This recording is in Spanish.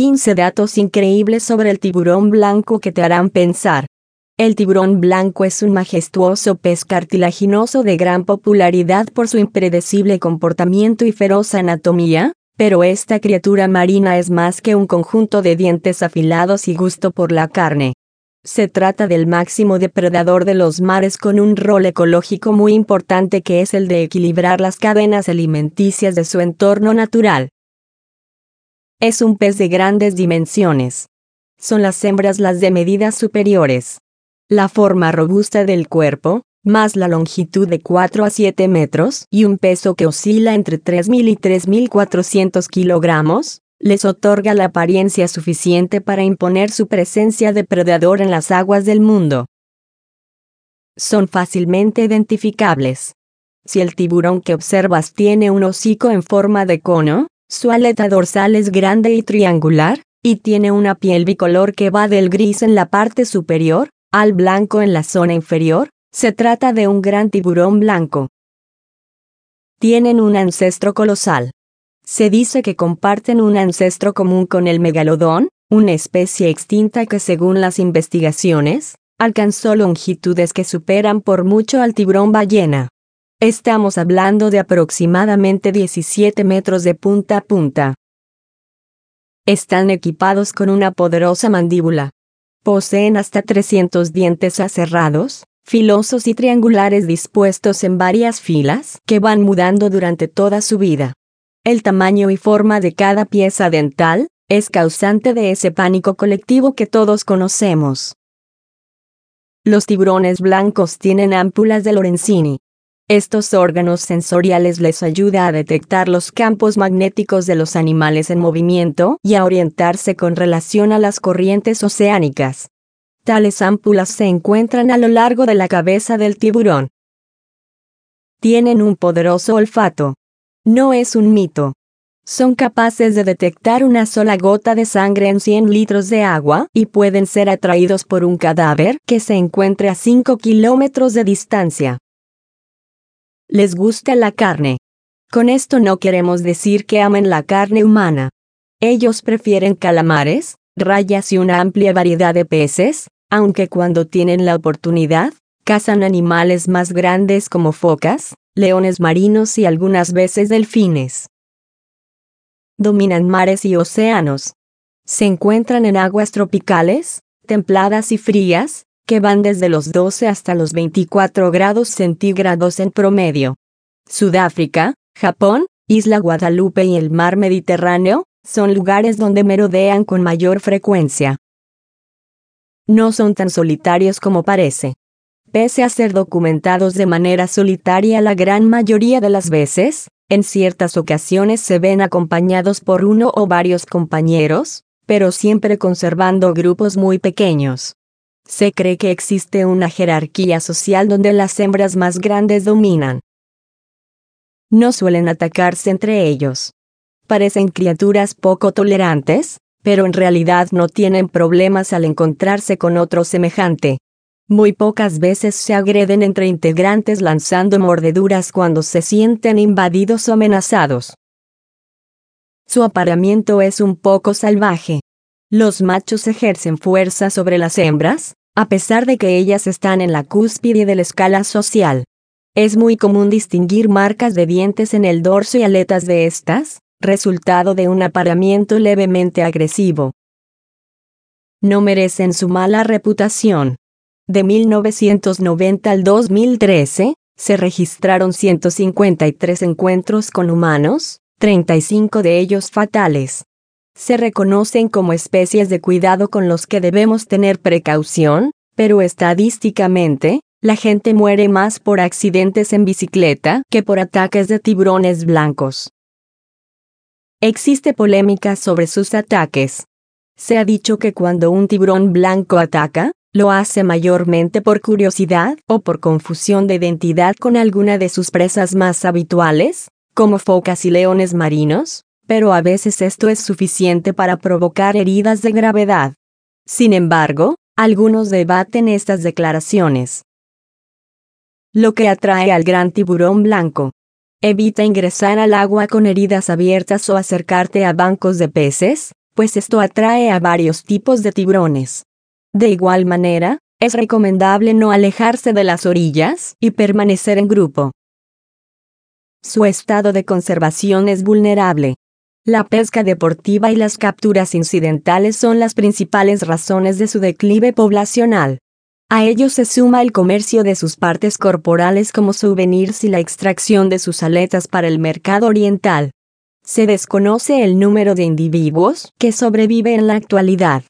15 datos increíbles sobre el tiburón blanco que te harán pensar. El tiburón blanco es un majestuoso pez cartilaginoso de gran popularidad por su impredecible comportamiento y feroz anatomía, pero esta criatura marina es más que un conjunto de dientes afilados y gusto por la carne. Se trata del máximo depredador de los mares con un rol ecológico muy importante que es el de equilibrar las cadenas alimenticias de su entorno natural. Es un pez de grandes dimensiones. Son las hembras las de medidas superiores. La forma robusta del cuerpo, más la longitud de 4 a 7 metros y un peso que oscila entre 3.000 y 3.400 kilogramos, les otorga la apariencia suficiente para imponer su presencia depredador en las aguas del mundo. Son fácilmente identificables. Si el tiburón que observas tiene un hocico en forma de cono, su aleta dorsal es grande y triangular, y tiene una piel bicolor que va del gris en la parte superior, al blanco en la zona inferior, se trata de un gran tiburón blanco. Tienen un ancestro colosal. Se dice que comparten un ancestro común con el megalodón, una especie extinta que según las investigaciones, alcanzó longitudes que superan por mucho al tiburón ballena. Estamos hablando de aproximadamente 17 metros de punta a punta. Están equipados con una poderosa mandíbula. Poseen hasta 300 dientes aserrados, filosos y triangulares dispuestos en varias filas que van mudando durante toda su vida. El tamaño y forma de cada pieza dental es causante de ese pánico colectivo que todos conocemos. Los tiburones blancos tienen ámpulas de Lorenzini, estos órganos sensoriales les ayuda a detectar los campos magnéticos de los animales en movimiento y a orientarse con relación a las corrientes oceánicas. Tales ámpulas se encuentran a lo largo de la cabeza del tiburón. Tienen un poderoso olfato. No es un mito. Son capaces de detectar una sola gota de sangre en 100 litros de agua y pueden ser atraídos por un cadáver que se encuentre a 5 kilómetros de distancia les gusta la carne. Con esto no queremos decir que amen la carne humana. Ellos prefieren calamares, rayas y una amplia variedad de peces, aunque cuando tienen la oportunidad, cazan animales más grandes como focas, leones marinos y algunas veces delfines. Dominan mares y océanos. Se encuentran en aguas tropicales, templadas y frías, que van desde los 12 hasta los 24 grados centígrados en promedio. Sudáfrica, Japón, Isla Guadalupe y el mar Mediterráneo, son lugares donde merodean con mayor frecuencia. No son tan solitarios como parece. Pese a ser documentados de manera solitaria la gran mayoría de las veces, en ciertas ocasiones se ven acompañados por uno o varios compañeros, pero siempre conservando grupos muy pequeños. Se cree que existe una jerarquía social donde las hembras más grandes dominan. No suelen atacarse entre ellos. Parecen criaturas poco tolerantes, pero en realidad no tienen problemas al encontrarse con otro semejante. Muy pocas veces se agreden entre integrantes lanzando mordeduras cuando se sienten invadidos o amenazados. Su aparamiento es un poco salvaje. Los machos ejercen fuerza sobre las hembras, a pesar de que ellas están en la cúspide de la escala social. Es muy común distinguir marcas de dientes en el dorso y aletas de estas, resultado de un aparamiento levemente agresivo. No merecen su mala reputación. De 1990 al 2013, se registraron 153 encuentros con humanos, 35 de ellos fatales se reconocen como especies de cuidado con los que debemos tener precaución, pero estadísticamente, la gente muere más por accidentes en bicicleta que por ataques de tiburones blancos. Existe polémica sobre sus ataques. Se ha dicho que cuando un tiburón blanco ataca, lo hace mayormente por curiosidad o por confusión de identidad con alguna de sus presas más habituales, como focas y leones marinos, pero a veces esto es suficiente para provocar heridas de gravedad. Sin embargo, algunos debaten estas declaraciones. Lo que atrae al gran tiburón blanco. Evita ingresar al agua con heridas abiertas o acercarte a bancos de peces, pues esto atrae a varios tipos de tiburones. De igual manera, es recomendable no alejarse de las orillas y permanecer en grupo. Su estado de conservación es vulnerable. La pesca deportiva y las capturas incidentales son las principales razones de su declive poblacional. A ello se suma el comercio de sus partes corporales como souvenirs y la extracción de sus aletas para el mercado oriental. Se desconoce el número de individuos que sobrevive en la actualidad.